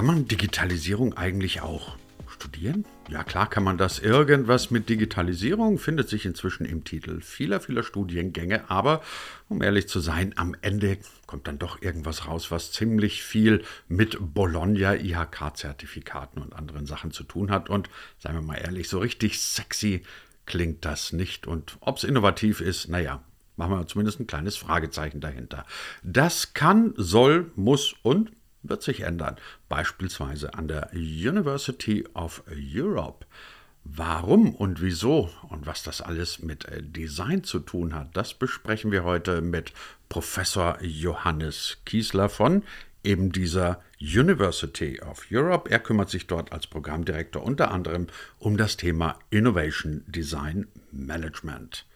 Kann man Digitalisierung eigentlich auch studieren? Ja, klar kann man das. Irgendwas mit Digitalisierung findet sich inzwischen im Titel vieler, vieler Studiengänge. Aber um ehrlich zu sein, am Ende kommt dann doch irgendwas raus, was ziemlich viel mit Bologna, IHK-Zertifikaten und anderen Sachen zu tun hat. Und seien wir mal ehrlich, so richtig sexy klingt das nicht. Und ob es innovativ ist, naja, machen wir zumindest ein kleines Fragezeichen dahinter. Das kann, soll, muss und wird sich ändern, beispielsweise an der University of Europe. Warum und wieso und was das alles mit äh, Design zu tun hat, das besprechen wir heute mit Professor Johannes Kiesler von eben dieser University of Europe. Er kümmert sich dort als Programmdirektor unter anderem um das Thema Innovation Design Management.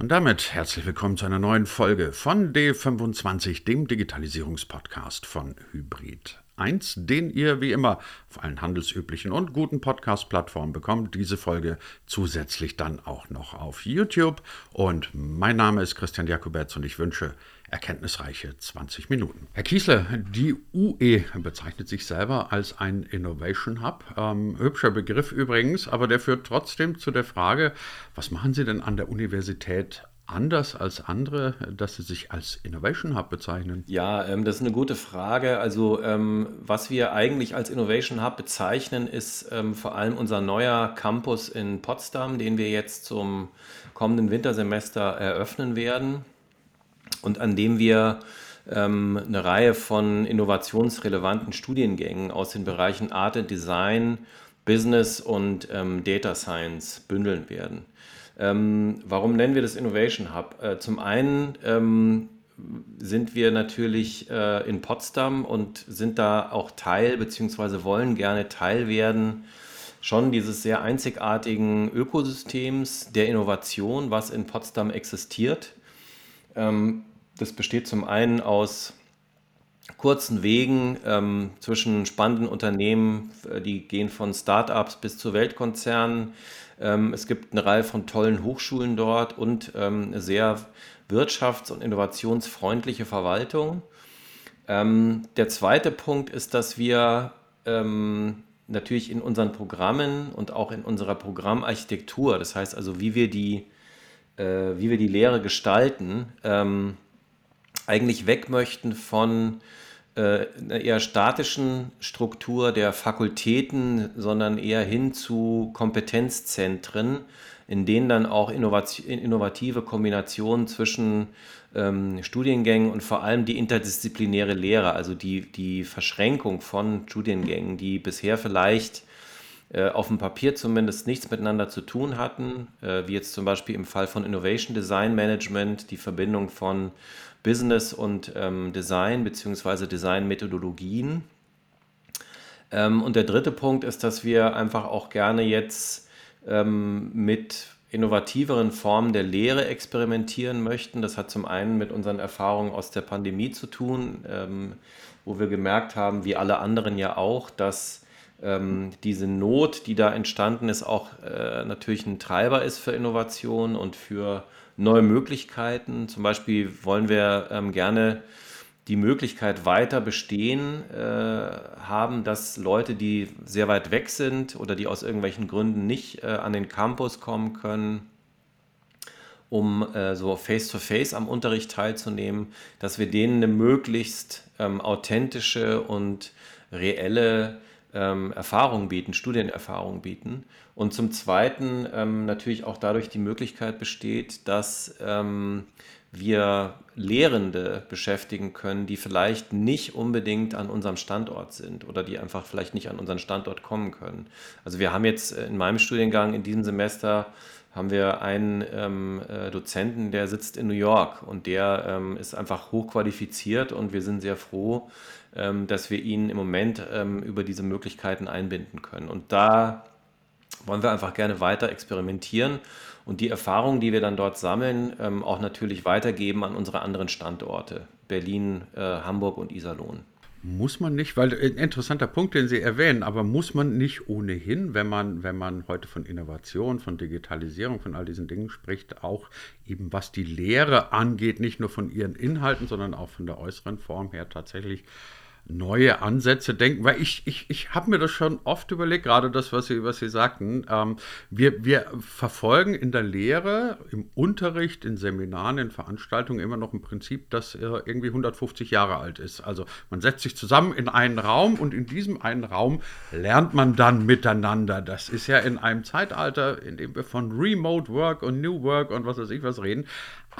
Und damit herzlich willkommen zu einer neuen Folge von D25, dem Digitalisierungspodcast von Hybrid 1, den ihr wie immer auf allen handelsüblichen und guten Podcast-Plattformen bekommt. Diese Folge zusätzlich dann auch noch auf YouTube. Und mein Name ist Christian Jakobetz und ich wünsche erkenntnisreiche 20 Minuten. Herr Kiesler, die UE bezeichnet sich selber als ein Innovation Hub. Ähm, hübscher Begriff übrigens, aber der führt trotzdem zu der Frage, was machen Sie denn an der Universität anders als andere, dass sie sich als Innovation Hub bezeichnen? Ja, ähm, das ist eine gute Frage. Also ähm, was wir eigentlich als Innovation Hub bezeichnen, ist ähm, vor allem unser neuer Campus in Potsdam, den wir jetzt zum kommenden Wintersemester eröffnen werden und an dem wir ähm, eine Reihe von innovationsrelevanten Studiengängen aus den Bereichen Art and Design, Business und ähm, Data Science bündeln werden. Ähm, warum nennen wir das Innovation Hub? Äh, zum einen ähm, sind wir natürlich äh, in Potsdam und sind da auch Teil bzw. wollen gerne Teil werden schon dieses sehr einzigartigen Ökosystems der Innovation, was in Potsdam existiert. Ähm, das besteht zum einen aus kurzen Wegen ähm, zwischen spannenden Unternehmen, äh, die gehen von Startups bis zu Weltkonzernen. Ähm, es gibt eine Reihe von tollen Hochschulen dort und ähm, eine sehr wirtschafts- und innovationsfreundliche Verwaltung. Ähm, der zweite Punkt ist, dass wir ähm, natürlich in unseren Programmen und auch in unserer Programmarchitektur, das heißt also, wie wir die, äh, wie wir die Lehre gestalten, ähm, eigentlich weg möchten von äh, einer eher statischen Struktur der Fakultäten, sondern eher hin zu Kompetenzzentren, in denen dann auch innovative Kombinationen zwischen ähm, Studiengängen und vor allem die interdisziplinäre Lehre, also die, die Verschränkung von Studiengängen, die bisher vielleicht äh, auf dem Papier zumindest nichts miteinander zu tun hatten, äh, wie jetzt zum Beispiel im Fall von Innovation Design Management, die Verbindung von Business und ähm, Design bzw. Design-Methodologien. Ähm, und der dritte Punkt ist, dass wir einfach auch gerne jetzt ähm, mit innovativeren Formen der Lehre experimentieren möchten. Das hat zum einen mit unseren Erfahrungen aus der Pandemie zu tun, ähm, wo wir gemerkt haben, wie alle anderen ja auch, dass ähm, diese Not, die da entstanden ist, auch äh, natürlich ein Treiber ist für Innovation und für neue Möglichkeiten. Zum Beispiel wollen wir ähm, gerne die Möglichkeit weiter bestehen äh, haben, dass Leute, die sehr weit weg sind oder die aus irgendwelchen Gründen nicht äh, an den Campus kommen können, um äh, so face-to-face -face am Unterricht teilzunehmen, dass wir denen eine möglichst ähm, authentische und reelle ähm, Erfahrung bieten, Studienerfahrung bieten. Und zum Zweiten ähm, natürlich auch dadurch die Möglichkeit besteht, dass ähm, wir Lehrende beschäftigen können, die vielleicht nicht unbedingt an unserem Standort sind oder die einfach vielleicht nicht an unseren Standort kommen können. Also wir haben jetzt in meinem Studiengang in diesem Semester haben wir einen ähm, äh, Dozenten, der sitzt in New York und der ähm, ist einfach hochqualifiziert und wir sind sehr froh, ähm, dass wir ihn im Moment ähm, über diese Möglichkeiten einbinden können. Und da wollen wir einfach gerne weiter experimentieren und die Erfahrungen, die wir dann dort sammeln, ähm, auch natürlich weitergeben an unsere anderen Standorte, Berlin, äh, Hamburg und Iserlohn. Muss man nicht, weil ein interessanter Punkt, den Sie erwähnen, aber muss man nicht ohnehin, wenn man, wenn man heute von Innovation, von Digitalisierung, von all diesen Dingen spricht, auch eben was die Lehre angeht, nicht nur von ihren Inhalten, sondern auch von der äußeren Form her tatsächlich neue Ansätze denken, weil ich, ich, ich habe mir das schon oft überlegt, gerade das, was Sie, was Sie sagten. Ähm, wir, wir verfolgen in der Lehre, im Unterricht, in Seminaren, in Veranstaltungen immer noch ein Prinzip, das äh, irgendwie 150 Jahre alt ist. Also man setzt sich zusammen in einen Raum und in diesem einen Raum lernt man dann miteinander. Das ist ja in einem Zeitalter, in dem wir von Remote Work und New Work und was weiß ich was reden,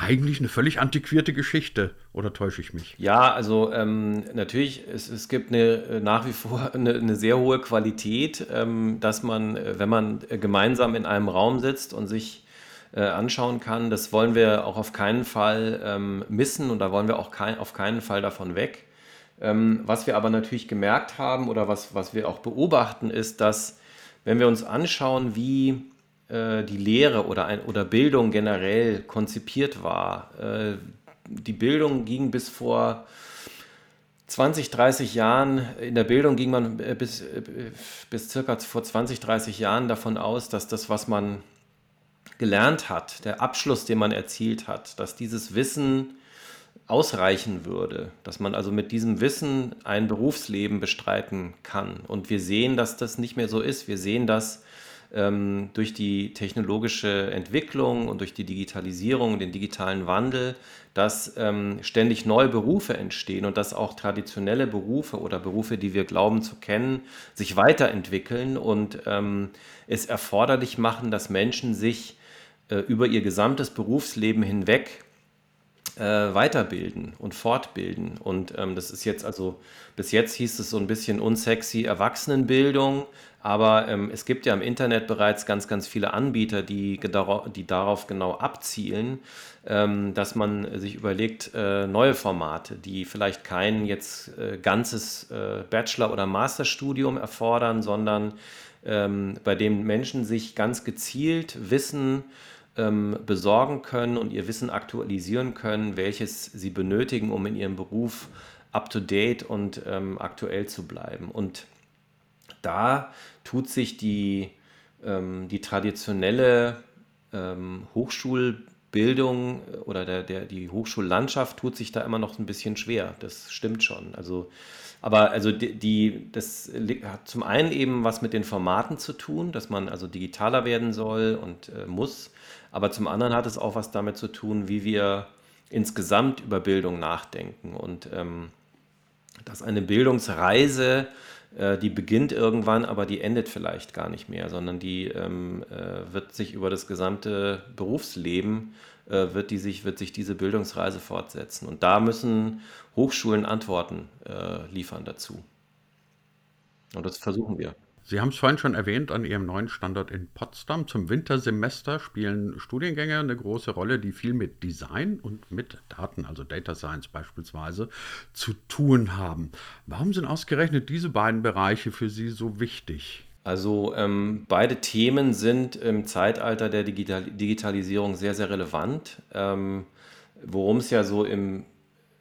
eigentlich eine völlig antiquierte Geschichte. Oder täusche ich mich? Ja, also ähm, natürlich, es, es gibt eine, äh, nach wie vor eine, eine sehr hohe Qualität, ähm, dass man, äh, wenn man äh, gemeinsam in einem Raum sitzt und sich anschauen kann, das wollen wir auch auf keinen Fall ähm, missen und da wollen wir auch kein, auf keinen Fall davon weg. Ähm, was wir aber natürlich gemerkt haben oder was, was wir auch beobachten, ist, dass wenn wir uns anschauen, wie äh, die Lehre oder, ein, oder Bildung generell konzipiert war. Äh, die Bildung ging bis vor 20, 30 Jahren, in der Bildung ging man äh, bis, äh, bis circa vor 20, 30 Jahren davon aus, dass das, was man gelernt hat, der Abschluss, den man erzielt hat, dass dieses Wissen ausreichen würde, dass man also mit diesem Wissen ein Berufsleben bestreiten kann. Und wir sehen, dass das nicht mehr so ist. Wir sehen, dass ähm, durch die technologische Entwicklung und durch die Digitalisierung und den digitalen Wandel, dass ähm, ständig neue Berufe entstehen und dass auch traditionelle Berufe oder Berufe, die wir glauben zu kennen, sich weiterentwickeln und ähm, es erforderlich machen, dass Menschen sich äh, über ihr gesamtes Berufsleben hinweg äh, weiterbilden und fortbilden. Und ähm, das ist jetzt also, bis jetzt hieß es so ein bisschen unsexy Erwachsenenbildung, aber ähm, es gibt ja im Internet bereits ganz, ganz viele Anbieter, die, die darauf genau abzielen, ähm, dass man sich überlegt, äh, neue Formate, die vielleicht kein jetzt äh, ganzes äh, Bachelor- oder Masterstudium erfordern, sondern ähm, bei dem Menschen sich ganz gezielt Wissen ähm, besorgen können und ihr Wissen aktualisieren können, welches sie benötigen, um in ihrem Beruf up-to-date und ähm, aktuell zu bleiben. Und da tut sich die, ähm, die traditionelle ähm, Hochschulbildung oder der, der, die Hochschullandschaft tut sich da immer noch ein bisschen schwer. Das stimmt schon. Also, aber also die, die, das hat zum einen eben was mit den Formaten zu tun, dass man also digitaler werden soll und äh, muss. Aber zum anderen hat es auch was damit zu tun, wie wir insgesamt über Bildung nachdenken und ähm, dass eine Bildungsreise äh, die beginnt irgendwann, aber die endet vielleicht gar nicht mehr, sondern die ähm, äh, wird sich über das gesamte Berufsleben, äh, wird, die sich, wird sich diese Bildungsreise fortsetzen. Und da müssen Hochschulen Antworten äh, liefern dazu. Und das versuchen wir. Sie haben es vorhin schon erwähnt, an Ihrem neuen Standort in Potsdam. Zum Wintersemester spielen Studiengänge eine große Rolle, die viel mit Design und mit Daten, also Data Science beispielsweise, zu tun haben. Warum sind ausgerechnet diese beiden Bereiche für Sie so wichtig? Also ähm, beide Themen sind im Zeitalter der Digital Digitalisierung sehr, sehr relevant. Ähm, Worum es ja so im,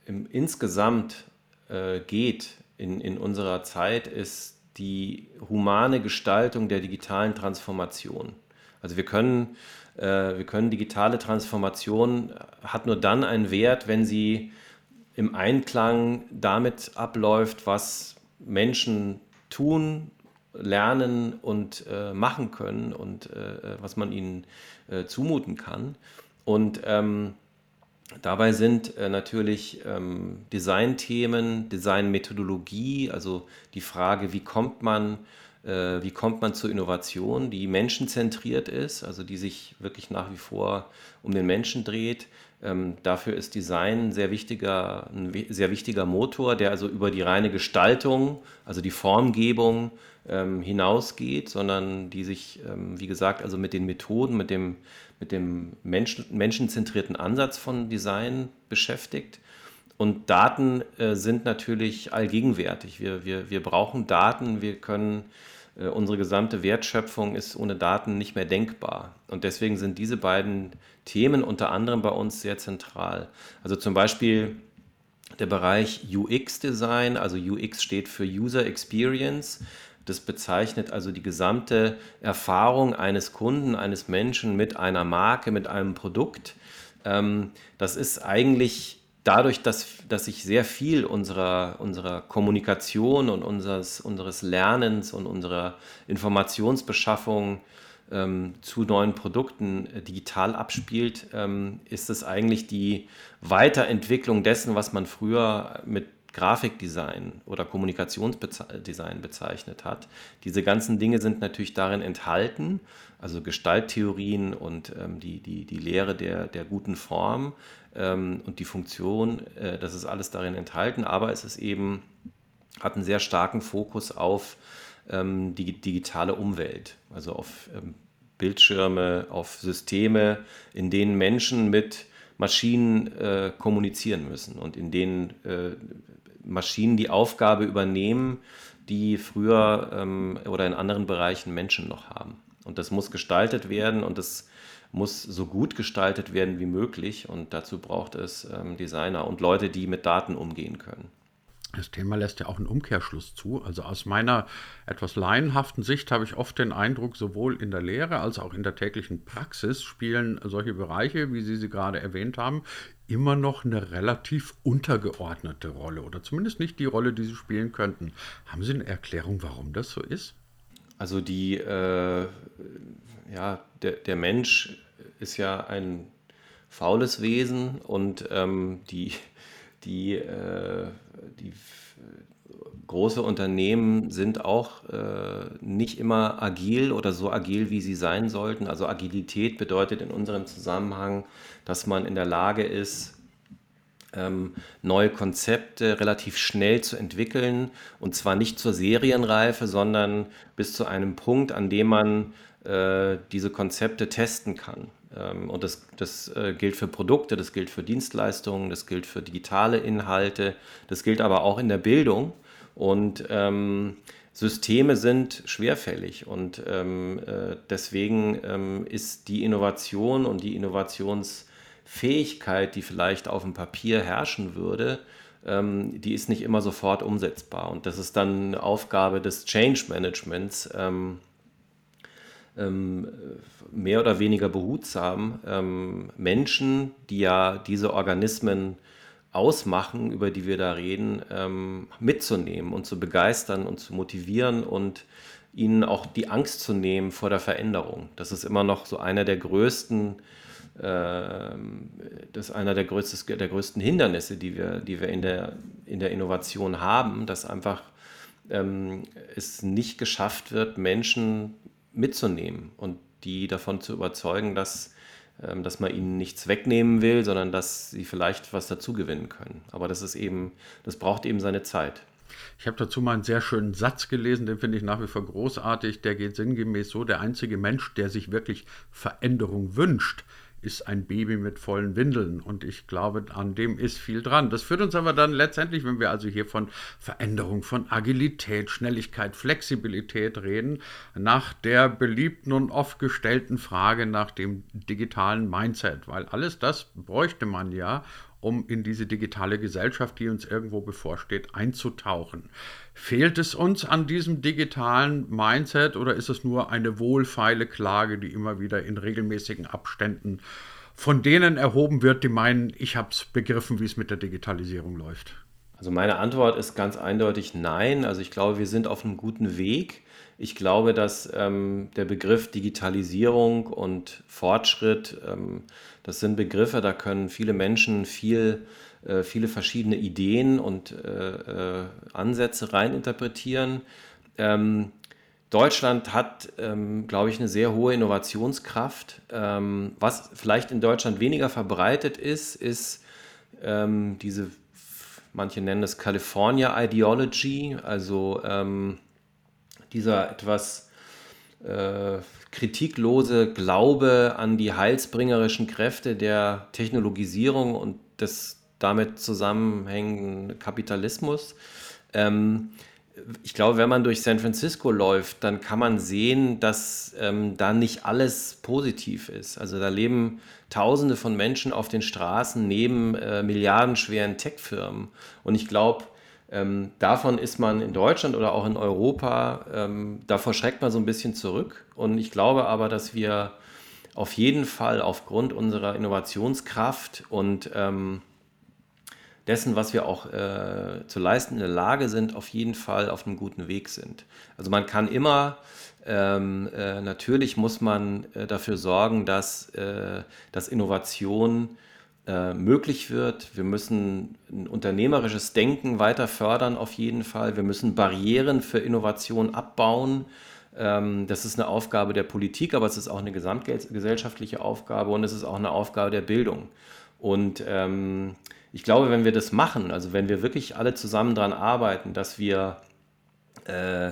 im insgesamt äh, geht in, in unserer Zeit, ist die humane Gestaltung der digitalen Transformation. Also wir können, äh, wir können digitale Transformation hat nur dann einen Wert, wenn sie im Einklang damit abläuft, was Menschen tun, lernen und äh, machen können und äh, was man ihnen äh, zumuten kann. Und ähm, Dabei sind äh, natürlich ähm, Designthemen, Designmethodologie, also die Frage, wie kommt man, äh, wie kommt man zur Innovation, die menschenzentriert ist, also die sich wirklich nach wie vor um den Menschen dreht. Ähm, dafür ist Design ein sehr wichtiger, ein sehr wichtiger Motor, der also über die reine Gestaltung, also die Formgebung ähm, hinausgeht, sondern die sich, ähm, wie gesagt, also mit den Methoden, mit dem mit dem Menschen, menschenzentrierten Ansatz von Design beschäftigt. Und Daten äh, sind natürlich allgegenwärtig. Wir, wir, wir brauchen Daten, wir können, äh, unsere gesamte Wertschöpfung ist ohne Daten nicht mehr denkbar. Und deswegen sind diese beiden Themen unter anderem bei uns sehr zentral. Also zum Beispiel der Bereich UX-Design, also UX steht für User Experience. Das bezeichnet also die gesamte Erfahrung eines Kunden, eines Menschen mit einer Marke, mit einem Produkt. Ähm, das ist eigentlich dadurch, dass, dass sich sehr viel unserer, unserer Kommunikation und unseres, unseres Lernens und unserer Informationsbeschaffung ähm, zu neuen Produkten äh, digital abspielt, ähm, ist es eigentlich die Weiterentwicklung dessen, was man früher mit Grafikdesign oder Kommunikationsdesign bezeichnet hat. Diese ganzen Dinge sind natürlich darin enthalten, also Gestalttheorien und ähm, die, die, die Lehre der, der guten Form ähm, und die Funktion, äh, das ist alles darin enthalten, aber es ist eben, hat einen sehr starken Fokus auf ähm, die digitale Umwelt, also auf ähm, Bildschirme, auf Systeme, in denen Menschen mit Maschinen äh, kommunizieren müssen und in denen äh, Maschinen die Aufgabe übernehmen, die früher ähm, oder in anderen Bereichen Menschen noch haben. Und das muss gestaltet werden und das muss so gut gestaltet werden wie möglich. Und dazu braucht es ähm, Designer und Leute, die mit Daten umgehen können. Das Thema lässt ja auch einen Umkehrschluss zu. Also aus meiner etwas laienhaften Sicht habe ich oft den Eindruck, sowohl in der Lehre als auch in der täglichen Praxis spielen solche Bereiche, wie Sie sie gerade erwähnt haben, immer noch eine relativ untergeordnete Rolle oder zumindest nicht die Rolle, die sie spielen könnten. Haben Sie eine Erklärung, warum das so ist? Also die, äh, ja, der, der Mensch ist ja ein faules Wesen und ähm, die, die, äh, die große Unternehmen sind auch äh, nicht immer agil oder so agil, wie sie sein sollten. Also Agilität bedeutet in unserem Zusammenhang, dass man in der Lage ist, ähm, neue Konzepte relativ schnell zu entwickeln und zwar nicht zur Serienreife, sondern bis zu einem Punkt, an dem man äh, diese Konzepte testen kann. Ähm, und das, das äh, gilt für Produkte, das gilt für Dienstleistungen, das gilt für digitale Inhalte, das gilt aber auch in der Bildung. Und ähm, Systeme sind schwerfällig und ähm, äh, deswegen ähm, ist die Innovation und die Innovationsfähigkeit, die vielleicht auf dem Papier herrschen würde, ähm, die ist nicht immer sofort umsetzbar. Und das ist dann Aufgabe des Change Managements, ähm, mehr oder weniger behutsam ähm, Menschen, die ja diese Organismen ausmachen, über die wir da reden, ähm, mitzunehmen und zu begeistern und zu motivieren und ihnen auch die Angst zu nehmen vor der Veränderung. Das ist immer noch so einer der größten, äh, das einer der, größtes, der größten Hindernisse, die wir, die wir in, der, in der Innovation haben, dass einfach ähm, es nicht geschafft wird, Menschen mitzunehmen und die davon zu überzeugen, dass, ähm, dass man ihnen nichts wegnehmen will, sondern dass sie vielleicht was dazugewinnen können. Aber das ist eben, das braucht eben seine Zeit. Ich habe dazu mal einen sehr schönen Satz gelesen, den finde ich nach wie vor großartig. Der geht sinngemäß so: Der einzige Mensch, der sich wirklich Veränderung wünscht, ist ein Baby mit vollen Windeln. Und ich glaube, an dem ist viel dran. Das führt uns aber dann letztendlich, wenn wir also hier von Veränderung, von Agilität, Schnelligkeit, Flexibilität reden, nach der beliebten und oft gestellten Frage nach dem digitalen Mindset. Weil alles das bräuchte man ja, um in diese digitale Gesellschaft, die uns irgendwo bevorsteht, einzutauchen. Fehlt es uns an diesem digitalen Mindset oder ist es nur eine wohlfeile Klage, die immer wieder in regelmäßigen Abständen von denen erhoben wird, die meinen, ich habe es begriffen, wie es mit der Digitalisierung läuft? Also meine Antwort ist ganz eindeutig nein. Also ich glaube, wir sind auf einem guten Weg. Ich glaube, dass ähm, der Begriff Digitalisierung und Fortschritt, ähm, das sind Begriffe, da können viele Menschen viel, äh, viele verschiedene Ideen und äh, äh, Ansätze reininterpretieren. Ähm, Deutschland hat, ähm, glaube ich, eine sehr hohe Innovationskraft. Ähm, was vielleicht in Deutschland weniger verbreitet ist, ist ähm, diese, manche nennen es California Ideology, also ähm, dieser etwas äh, kritiklose Glaube an die heilsbringerischen Kräfte der Technologisierung und des damit zusammenhängenden Kapitalismus. Ähm, ich glaube, wenn man durch San Francisco läuft, dann kann man sehen, dass ähm, da nicht alles positiv ist. Also da leben Tausende von Menschen auf den Straßen neben äh, milliardenschweren Tech-Firmen. Und ich glaube, ähm, davon ist man in Deutschland oder auch in Europa, ähm, davor schreckt man so ein bisschen zurück. Und ich glaube aber, dass wir auf jeden Fall aufgrund unserer Innovationskraft und ähm, dessen, was wir auch äh, zu leisten in der Lage sind, auf jeden Fall auf einem guten Weg sind. Also man kann immer, ähm, äh, natürlich muss man äh, dafür sorgen, dass, äh, dass Innovation äh, möglich wird. Wir müssen ein unternehmerisches Denken weiter fördern auf jeden Fall. Wir müssen Barrieren für Innovation abbauen. Ähm, das ist eine Aufgabe der Politik, aber es ist auch eine gesamtgesellschaftliche Aufgabe und es ist auch eine Aufgabe der Bildung. Und ähm, ich glaube, wenn wir das machen, also wenn wir wirklich alle zusammen daran arbeiten, dass wir, äh,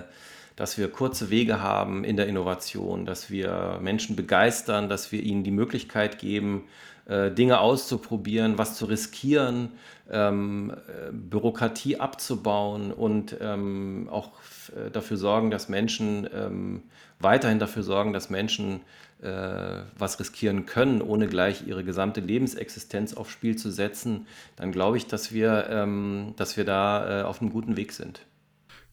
dass wir kurze Wege haben in der Innovation, dass wir Menschen begeistern, dass wir ihnen die Möglichkeit geben, äh, Dinge auszuprobieren, was zu riskieren, ähm, äh, Bürokratie abzubauen und ähm, auch äh, dafür sorgen, dass Menschen ähm, weiterhin dafür sorgen, dass Menschen äh, was riskieren können, ohne gleich ihre gesamte Lebensexistenz aufs Spiel zu setzen, dann glaube ich, dass wir, ähm, dass wir da äh, auf einem guten Weg sind.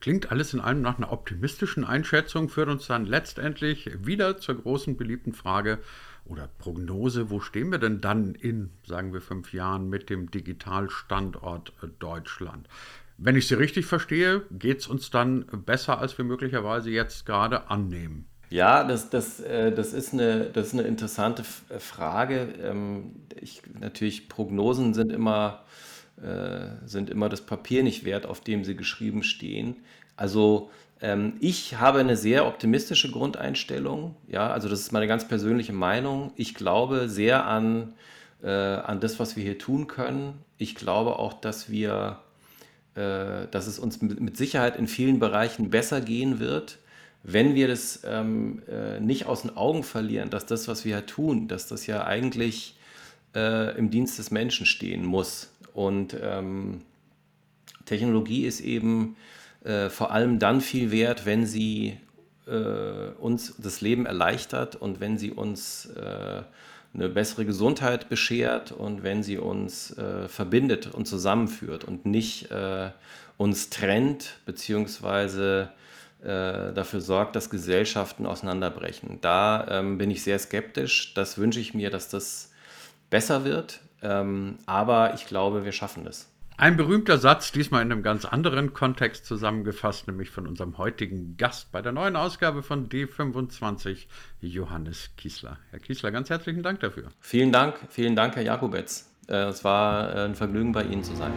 Klingt alles in allem nach einer optimistischen Einschätzung, führt uns dann letztendlich wieder zur großen beliebten Frage, oder Prognose, wo stehen wir denn dann in, sagen wir, fünf Jahren mit dem Digitalstandort äh, Deutschland? Wenn ich Sie richtig verstehe, geht es uns dann besser, als wir möglicherweise jetzt gerade annehmen. Ja, das, das, äh, das, ist, eine, das ist eine interessante Frage. Ähm, ich, natürlich, Prognosen sind immer, sind immer das Papier nicht wert, auf dem sie geschrieben stehen. Also ähm, ich habe eine sehr optimistische Grundeinstellung. Ja, also das ist meine ganz persönliche Meinung. Ich glaube sehr an, äh, an das, was wir hier tun können. Ich glaube auch, dass wir, äh, dass es uns mit Sicherheit in vielen Bereichen besser gehen wird, wenn wir das ähm, äh, nicht aus den Augen verlieren, dass das, was wir hier tun, dass das ja eigentlich äh, im Dienst des Menschen stehen muss. Und ähm, Technologie ist eben äh, vor allem dann viel wert, wenn sie äh, uns das Leben erleichtert und wenn sie uns äh, eine bessere Gesundheit beschert und wenn sie uns äh, verbindet und zusammenführt und nicht äh, uns trennt beziehungsweise äh, dafür sorgt, dass Gesellschaften auseinanderbrechen. Da ähm, bin ich sehr skeptisch. Das wünsche ich mir, dass das besser wird. Ähm, aber ich glaube, wir schaffen das. Ein berühmter Satz, diesmal in einem ganz anderen Kontext zusammengefasst, nämlich von unserem heutigen Gast bei der neuen Ausgabe von D25, Johannes Kiesler. Herr Kiesler, ganz herzlichen Dank dafür. Vielen Dank, vielen Dank, Herr Jakobetz. Äh, es war äh, ein Vergnügen, bei Ihnen zu sein.